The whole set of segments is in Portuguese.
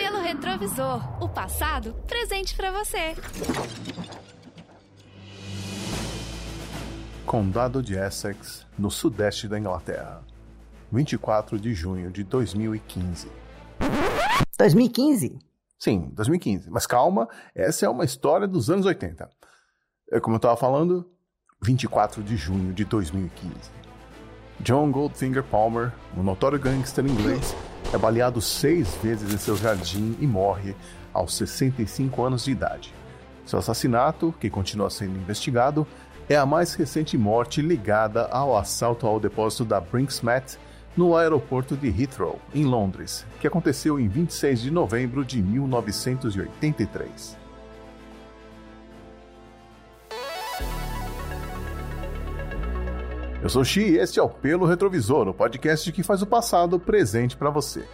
Pelo retrovisor, o passado presente para você. Condado de Essex, no sudeste da Inglaterra. 24 de junho de 2015. 2015? Sim, 2015. Mas calma, essa é uma história dos anos 80. É como eu estava falando, 24 de junho de 2015. John Goldfinger Palmer, um notório gangster inglês, é baleado seis vezes em seu jardim e morre aos 65 anos de idade. Seu assassinato, que continua sendo investigado, é a mais recente morte ligada ao assalto ao depósito da Brinksmet no aeroporto de Heathrow, em Londres, que aconteceu em 26 de novembro de 1983. Eu sou Xi e este é o Pelo Retrovisor, o podcast que faz o passado presente para você.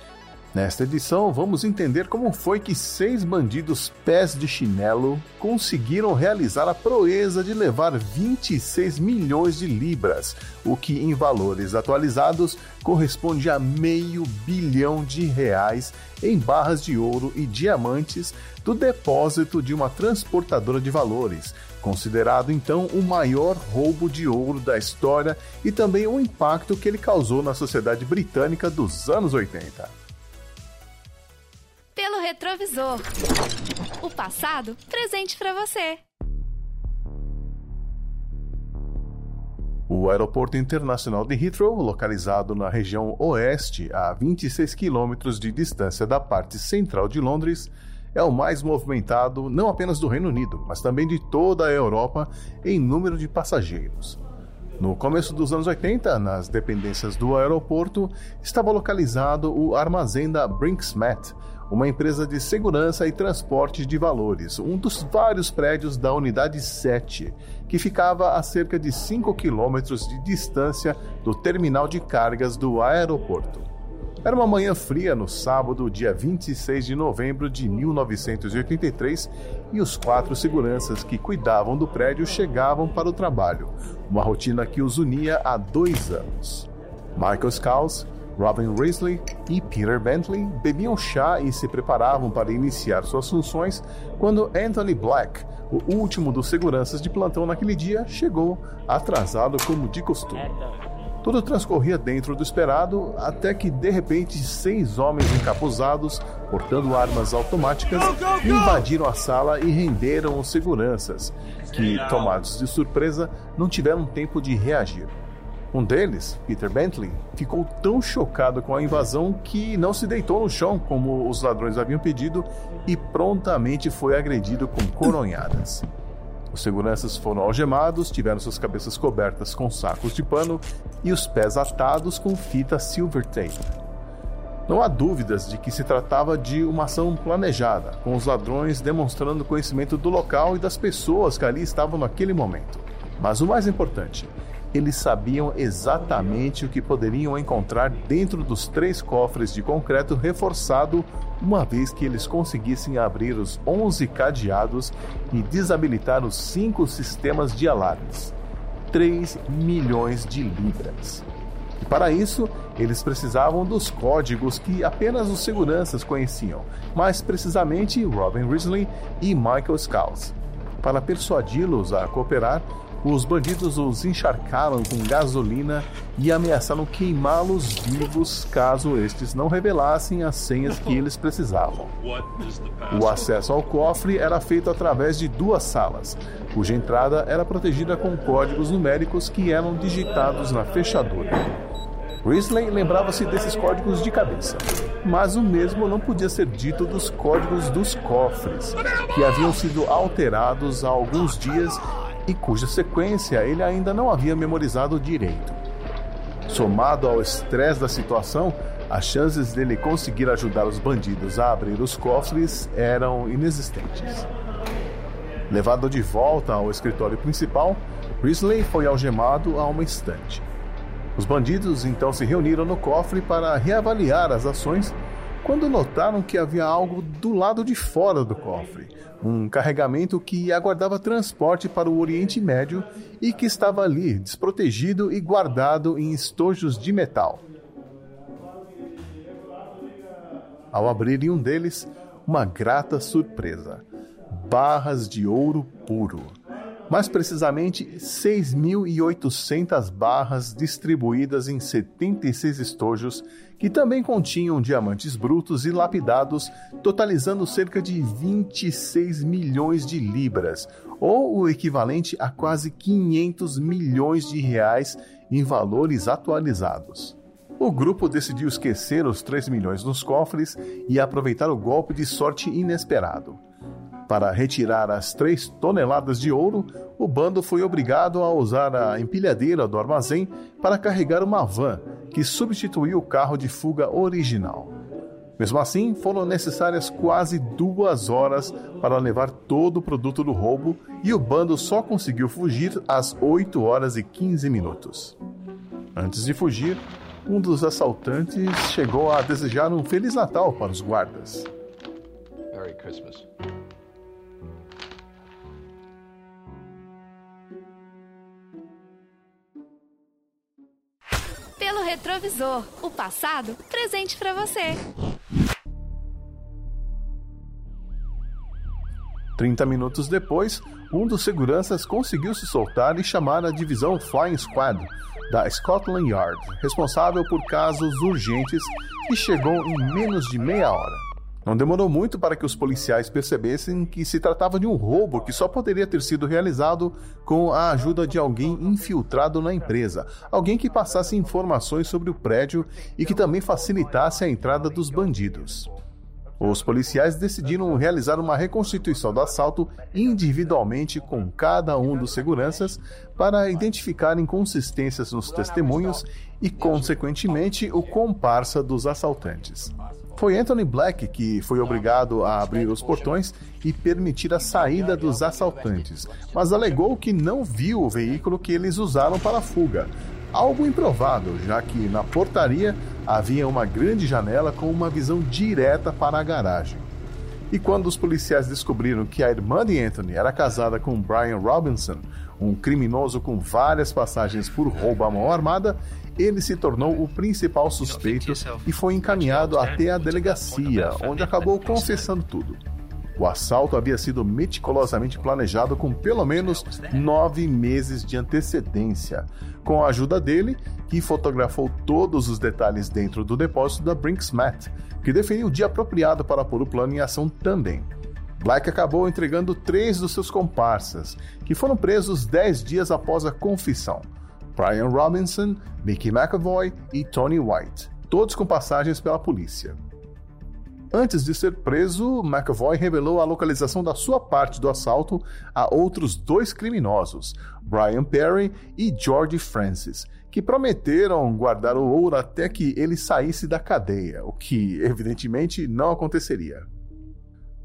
Nesta edição, vamos entender como foi que seis bandidos pés de chinelo conseguiram realizar a proeza de levar 26 milhões de libras, o que em valores atualizados corresponde a meio bilhão de reais em barras de ouro e diamantes do depósito de uma transportadora de valores, considerado então o maior roubo de ouro da história e também o impacto que ele causou na sociedade britânica dos anos 80 pelo retrovisor. O passado presente para você. O Aeroporto Internacional de Heathrow, localizado na região oeste, a 26 quilômetros de distância da parte central de Londres, é o mais movimentado não apenas do Reino Unido, mas também de toda a Europa em número de passageiros. No começo dos anos 80, nas dependências do aeroporto, estava localizado o armazém da Brinksmet, uma empresa de segurança e transporte de valores, um dos vários prédios da Unidade 7, que ficava a cerca de 5 quilômetros de distância do terminal de cargas do aeroporto. Era uma manhã fria no sábado, dia 26 de novembro de 1983, e os quatro seguranças que cuidavam do prédio chegavam para o trabalho, uma rotina que os unia há dois anos. Michael Scouse, Robin Risley e Peter Bentley bebiam chá e se preparavam para iniciar suas funções quando Anthony Black, o último dos seguranças de plantão naquele dia, chegou atrasado como de costume. Tudo transcorria dentro do esperado até que, de repente, seis homens encapuzados, portando armas automáticas, invadiram a sala e renderam os seguranças, que, tomados de surpresa, não tiveram tempo de reagir. Um deles, Peter Bentley, ficou tão chocado com a invasão que não se deitou no chão como os ladrões haviam pedido e prontamente foi agredido com coronhadas. Os seguranças foram algemados, tiveram suas cabeças cobertas com sacos de pano e os pés atados com fita silver tape. Não há dúvidas de que se tratava de uma ação planejada, com os ladrões demonstrando conhecimento do local e das pessoas que ali estavam naquele momento. Mas o mais importante, eles sabiam exatamente o que poderiam encontrar dentro dos três cofres de concreto reforçado, uma vez que eles conseguissem abrir os 11 cadeados e desabilitar os cinco sistemas de alarmes. 3 milhões de libras. E para isso, eles precisavam dos códigos que apenas os seguranças conheciam, mais precisamente Robin Risley e Michael Scouse. Para persuadi-los a cooperar, os bandidos os encharcaram com gasolina e ameaçaram queimá-los vivos caso estes não revelassem as senhas que eles precisavam. O acesso ao cofre era feito através de duas salas, cuja entrada era protegida com códigos numéricos que eram digitados na fechadura. Risley lembrava-se desses códigos de cabeça, mas o mesmo não podia ser dito dos códigos dos cofres, que haviam sido alterados há alguns dias e cuja sequência ele ainda não havia memorizado direito. Somado ao estresse da situação, as chances dele conseguir ajudar os bandidos a abrir os cofres eram inexistentes. Levado de volta ao escritório principal, Risley foi algemado a uma estante. Os bandidos então se reuniram no cofre para reavaliar as ações quando notaram que havia algo do lado de fora do cofre, um carregamento que aguardava transporte para o Oriente Médio e que estava ali, desprotegido e guardado em estojos de metal. ao abrirem um deles, uma grata surpresa: barras de ouro puro. Mais precisamente, 6.800 barras distribuídas em 76 estojos que também continham diamantes brutos e lapidados, totalizando cerca de 26 milhões de libras, ou o equivalente a quase 500 milhões de reais em valores atualizados. O grupo decidiu esquecer os 3 milhões nos cofres e aproveitar o golpe de sorte inesperado. Para retirar as 3 toneladas de ouro, o bando foi obrigado a usar a empilhadeira do armazém para carregar uma van que substituiu o carro de fuga original. Mesmo assim, foram necessárias quase duas horas para levar todo o produto do roubo e o bando só conseguiu fugir às 8 horas e 15 minutos. Antes de fugir, um dos assaltantes chegou a desejar um Feliz Natal para os guardas. Merry Christmas. Retrovisor, o passado presente para você. 30 minutos depois, um dos seguranças conseguiu se soltar e chamar a divisão Flying Squad da Scotland Yard, responsável por casos urgentes, e chegou em menos de meia hora. Não demorou muito para que os policiais percebessem que se tratava de um roubo que só poderia ter sido realizado com a ajuda de alguém infiltrado na empresa, alguém que passasse informações sobre o prédio e que também facilitasse a entrada dos bandidos. Os policiais decidiram realizar uma reconstituição do assalto individualmente com cada um dos seguranças para identificar inconsistências nos testemunhos e, consequentemente, o comparsa dos assaltantes. Foi Anthony Black que foi obrigado a abrir os portões e permitir a saída dos assaltantes, mas alegou que não viu o veículo que eles usaram para a fuga, algo improvável, já que na portaria havia uma grande janela com uma visão direta para a garagem. E quando os policiais descobriram que a irmã de Anthony era casada com Brian Robinson, um criminoso com várias passagens por roubo à mão armada, ele se tornou o principal suspeito e foi encaminhado até a delegacia, onde acabou confessando tudo. O assalto havia sido meticulosamente planejado com pelo menos nove meses de antecedência, com a ajuda dele, que fotografou todos os detalhes dentro do depósito da Brinksmat, que definiu o dia apropriado para pôr o plano em ação também. Black acabou entregando três dos seus comparsas, que foram presos dez dias após a confissão: Brian Robinson, Mickey McAvoy e Tony White, todos com passagens pela polícia. Antes de ser preso, McAvoy revelou a localização da sua parte do assalto a outros dois criminosos, Brian Perry e George Francis, que prometeram guardar o ouro até que ele saísse da cadeia, o que evidentemente não aconteceria.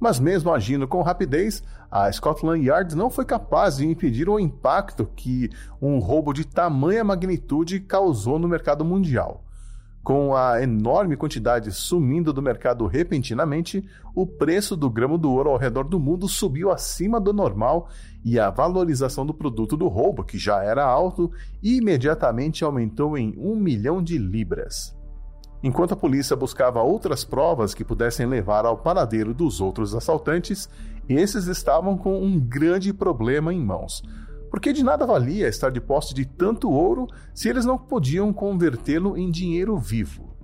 Mas mesmo agindo com rapidez, a Scotland Yard não foi capaz de impedir o impacto que um roubo de tamanha magnitude causou no mercado mundial. Com a enorme quantidade sumindo do mercado repentinamente, o preço do gramo do ouro ao redor do mundo subiu acima do normal e a valorização do produto do roubo, que já era alto, imediatamente aumentou em um milhão de libras. Enquanto a polícia buscava outras provas que pudessem levar ao paradeiro dos outros assaltantes, esses estavam com um grande problema em mãos porque de nada valia estar de posse de tanto ouro se eles não podiam convertê-lo em dinheiro vivo.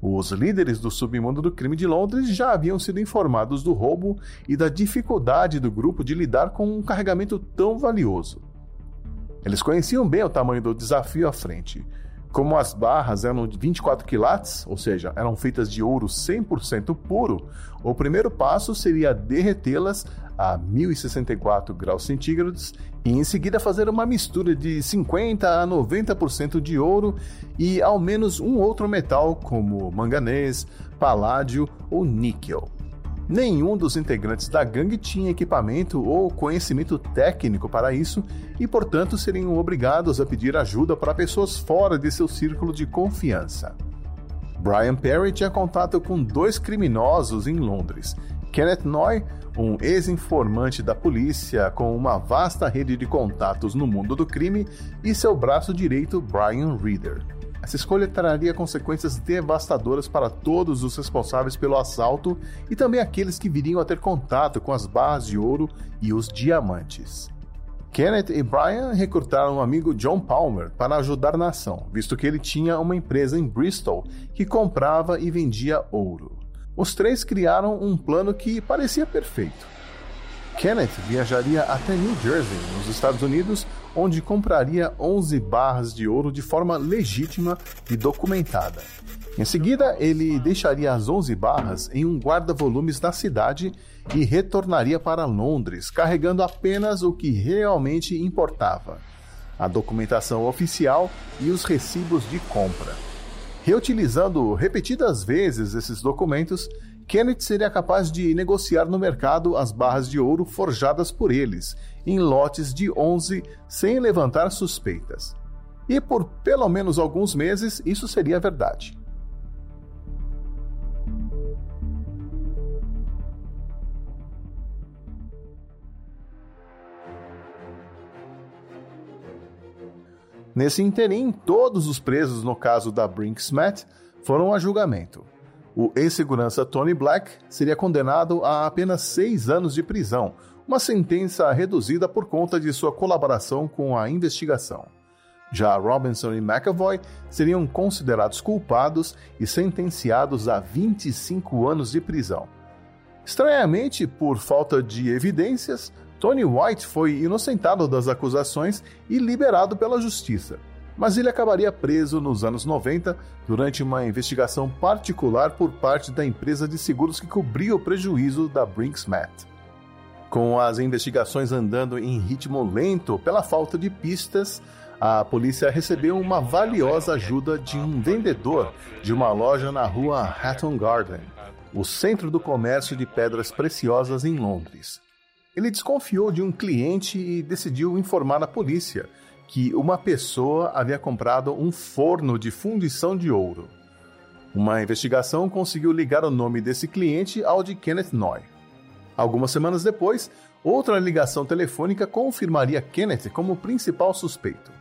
Os líderes do submundo do crime de Londres já haviam sido informados do roubo e da dificuldade do grupo de lidar com um carregamento tão valioso. Eles conheciam bem o tamanho do desafio à frente. Como as barras eram de 24 quilates, ou seja, eram feitas de ouro 100% puro, o primeiro passo seria derretê-las a 1064 graus centígrados e em seguida fazer uma mistura de 50 a 90% de ouro e ao menos um outro metal como manganês, paládio ou níquel. Nenhum dos integrantes da gangue tinha equipamento ou conhecimento técnico para isso e, portanto, seriam obrigados a pedir ajuda para pessoas fora de seu círculo de confiança. Brian Perry tinha contato com dois criminosos em Londres Kenneth Noy, um ex-informante da polícia com uma vasta rede de contatos no mundo do crime, e seu braço direito, Brian Reader. Essa escolha traria consequências devastadoras para todos os responsáveis pelo assalto e também aqueles que viriam a ter contato com as barras de ouro e os diamantes. Kenneth e Brian recrutaram um amigo John Palmer para ajudar na ação, visto que ele tinha uma empresa em Bristol que comprava e vendia ouro. Os três criaram um plano que parecia perfeito. Kenneth viajaria até New Jersey, nos Estados Unidos, onde compraria 11 barras de ouro de forma legítima e documentada. Em seguida, ele deixaria as 11 barras em um guarda-volumes da cidade e retornaria para Londres, carregando apenas o que realmente importava: a documentação oficial e os recibos de compra. Reutilizando repetidas vezes esses documentos, Kenneth seria capaz de negociar no mercado as barras de ouro forjadas por eles, em lotes de 11, sem levantar suspeitas. E por pelo menos alguns meses isso seria verdade. Nesse interim, todos os presos no caso da Brinksmet foram a julgamento. O ex-segurança Tony Black seria condenado a apenas seis anos de prisão, uma sentença reduzida por conta de sua colaboração com a investigação. Já Robinson e McAvoy seriam considerados culpados e sentenciados a 25 anos de prisão. Estranhamente, por falta de evidências, Tony White foi inocentado das acusações e liberado pela justiça, mas ele acabaria preso nos anos 90 durante uma investigação particular por parte da empresa de seguros que cobria o prejuízo da Brinksmat. Com as investigações andando em ritmo lento pela falta de pistas, a polícia recebeu uma valiosa ajuda de um vendedor de uma loja na rua Hatton Garden, o centro do comércio de pedras preciosas em Londres. Ele desconfiou de um cliente e decidiu informar a polícia que uma pessoa havia comprado um forno de fundição de ouro. Uma investigação conseguiu ligar o nome desse cliente ao de Kenneth Noy. Algumas semanas depois, outra ligação telefônica confirmaria Kenneth como principal suspeito.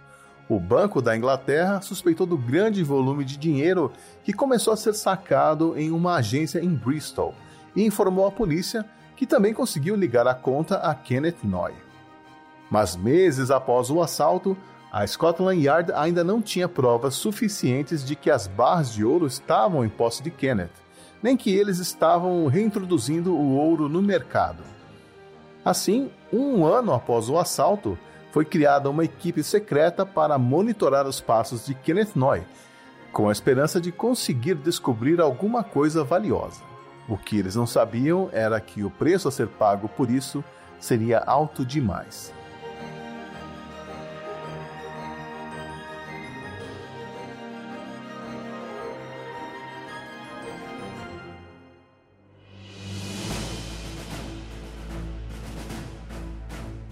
O Banco da Inglaterra suspeitou do grande volume de dinheiro que começou a ser sacado em uma agência em Bristol e informou a polícia que também conseguiu ligar a conta a Kenneth Noy. Mas meses após o assalto, a Scotland Yard ainda não tinha provas suficientes de que as barras de ouro estavam em posse de Kenneth, nem que eles estavam reintroduzindo o ouro no mercado. Assim, um ano após o assalto, foi criada uma equipe secreta para monitorar os passos de Kenneth Noy, com a esperança de conseguir descobrir alguma coisa valiosa. O que eles não sabiam era que o preço a ser pago por isso seria alto demais.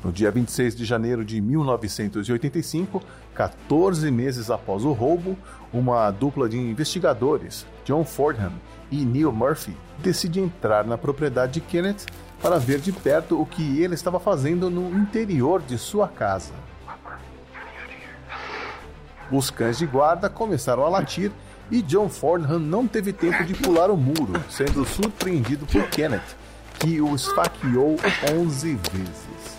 No dia 26 de janeiro de 1985, 14 meses após o roubo, uma dupla de investigadores, John Fordham e Neil Murphy, decide entrar na propriedade de Kenneth para ver de perto o que ele estava fazendo no interior de sua casa. Os cães de guarda começaram a latir e John Fordham não teve tempo de pular o muro, sendo surpreendido por Kenneth, que o esfaqueou 11 vezes.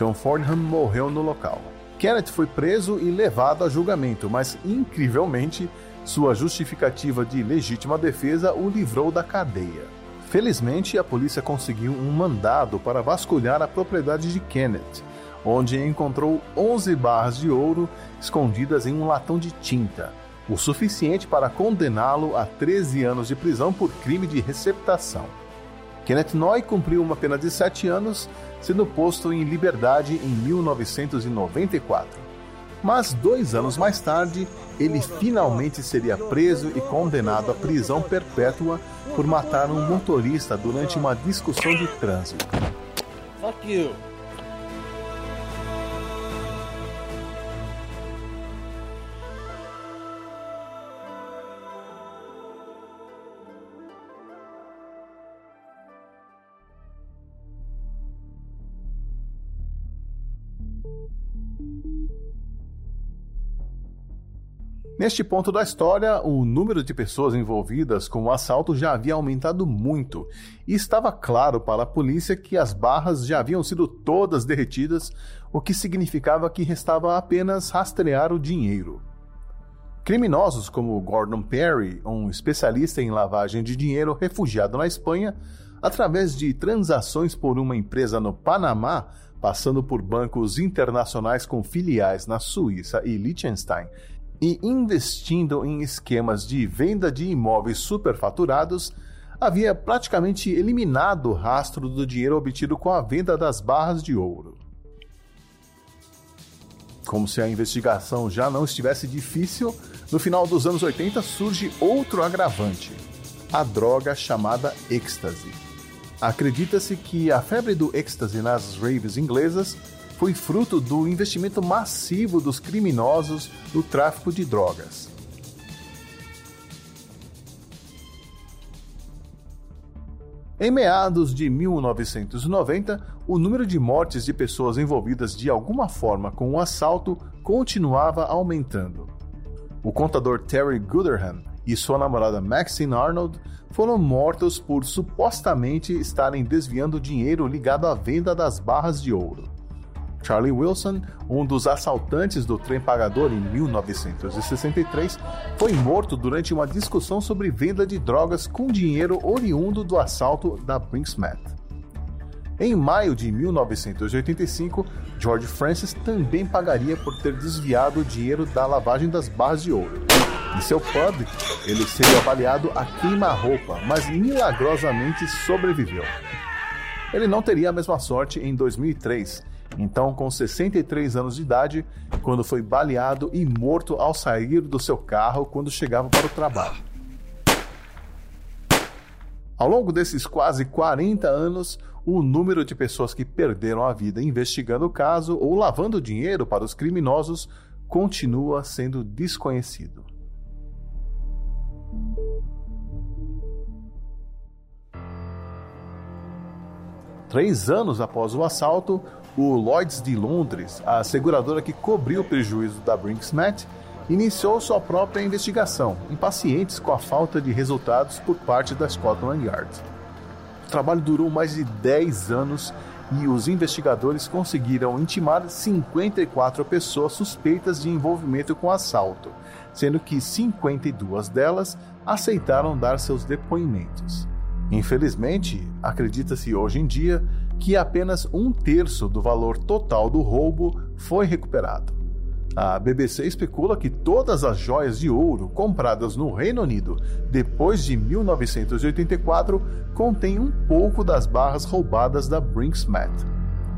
John Fordham morreu no local. Kenneth foi preso e levado a julgamento, mas incrivelmente sua justificativa de legítima defesa o livrou da cadeia. Felizmente, a polícia conseguiu um mandado para vasculhar a propriedade de Kenneth, onde encontrou 11 barras de ouro escondidas em um latão de tinta, o suficiente para condená-lo a 13 anos de prisão por crime de receptação. Kenneth Noy cumpriu uma pena de 7 anos, sendo posto em liberdade em 1994 mas dois anos mais tarde, ele finalmente seria preso e condenado à prisão perpétua por matar um motorista durante uma discussão de trânsito. Neste ponto da história, o número de pessoas envolvidas com o assalto já havia aumentado muito e estava claro para a polícia que as barras já haviam sido todas derretidas, o que significava que restava apenas rastrear o dinheiro. Criminosos como Gordon Perry, um especialista em lavagem de dinheiro refugiado na Espanha, através de transações por uma empresa no Panamá, passando por bancos internacionais com filiais na Suíça e Liechtenstein e investindo em esquemas de venda de imóveis superfaturados, havia praticamente eliminado o rastro do dinheiro obtido com a venda das barras de ouro. Como se a investigação já não estivesse difícil, no final dos anos 80 surge outro agravante: a droga chamada êxtase. Acredita-se que a febre do êxtase nas raves inglesas foi fruto do investimento massivo dos criminosos no tráfico de drogas. Em meados de 1990, o número de mortes de pessoas envolvidas de alguma forma com o assalto continuava aumentando. O contador Terry Gooderham e sua namorada Maxine Arnold foram mortos por supostamente estarem desviando dinheiro ligado à venda das barras de ouro. Charlie Wilson, um dos assaltantes do trem pagador em 1963, foi morto durante uma discussão sobre venda de drogas com dinheiro oriundo do assalto da Brinksmet. Em maio de 1985, George Francis também pagaria por ter desviado o dinheiro da lavagem das barras de ouro. Em seu pub, ele seria avaliado a queima-roupa, mas milagrosamente sobreviveu. Ele não teria a mesma sorte em 2003, então com 63 anos de idade, quando foi baleado e morto ao sair do seu carro quando chegava para o trabalho. Ao longo desses quase 40 anos, o número de pessoas que perderam a vida investigando o caso ou lavando dinheiro para os criminosos continua sendo desconhecido. Três anos após o assalto, o Lloyds de Londres, a seguradora que cobriu o prejuízo da Brinksmet, iniciou sua própria investigação, impacientes com a falta de resultados por parte da Scotland Yard. O trabalho durou mais de 10 anos e os investigadores conseguiram intimar 54 pessoas suspeitas de envolvimento com o assalto, sendo que 52 delas aceitaram dar seus depoimentos. Infelizmente, acredita-se hoje em dia que apenas um terço do valor total do roubo foi recuperado. A BBC especula que todas as joias de ouro compradas no Reino Unido depois de 1984 contêm um pouco das barras roubadas da Brinksmet.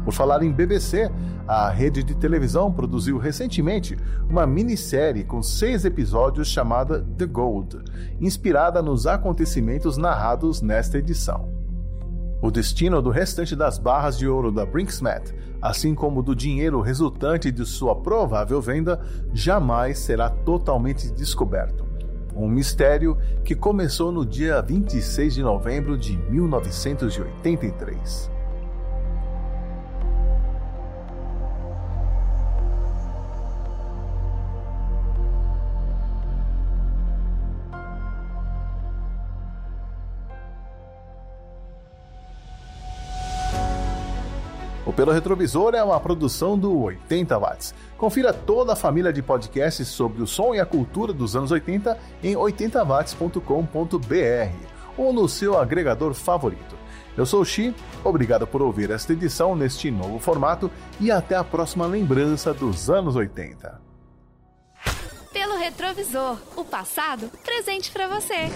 Por falar em BBC, a rede de televisão produziu recentemente uma minissérie com seis episódios chamada The Gold, inspirada nos acontecimentos narrados nesta edição. O destino do restante das barras de ouro da Brinksmet, assim como do dinheiro resultante de sua provável venda, jamais será totalmente descoberto. Um mistério que começou no dia 26 de novembro de 1983. O Pelo Retrovisor é uma produção do 80 Watts. Confira toda a família de podcasts sobre o som e a cultura dos anos 80 em 80watts.com.br ou no seu agregador favorito. Eu sou o Xi, obrigado por ouvir esta edição neste novo formato e até a próxima lembrança dos anos 80. Pelo Retrovisor, o passado presente para você.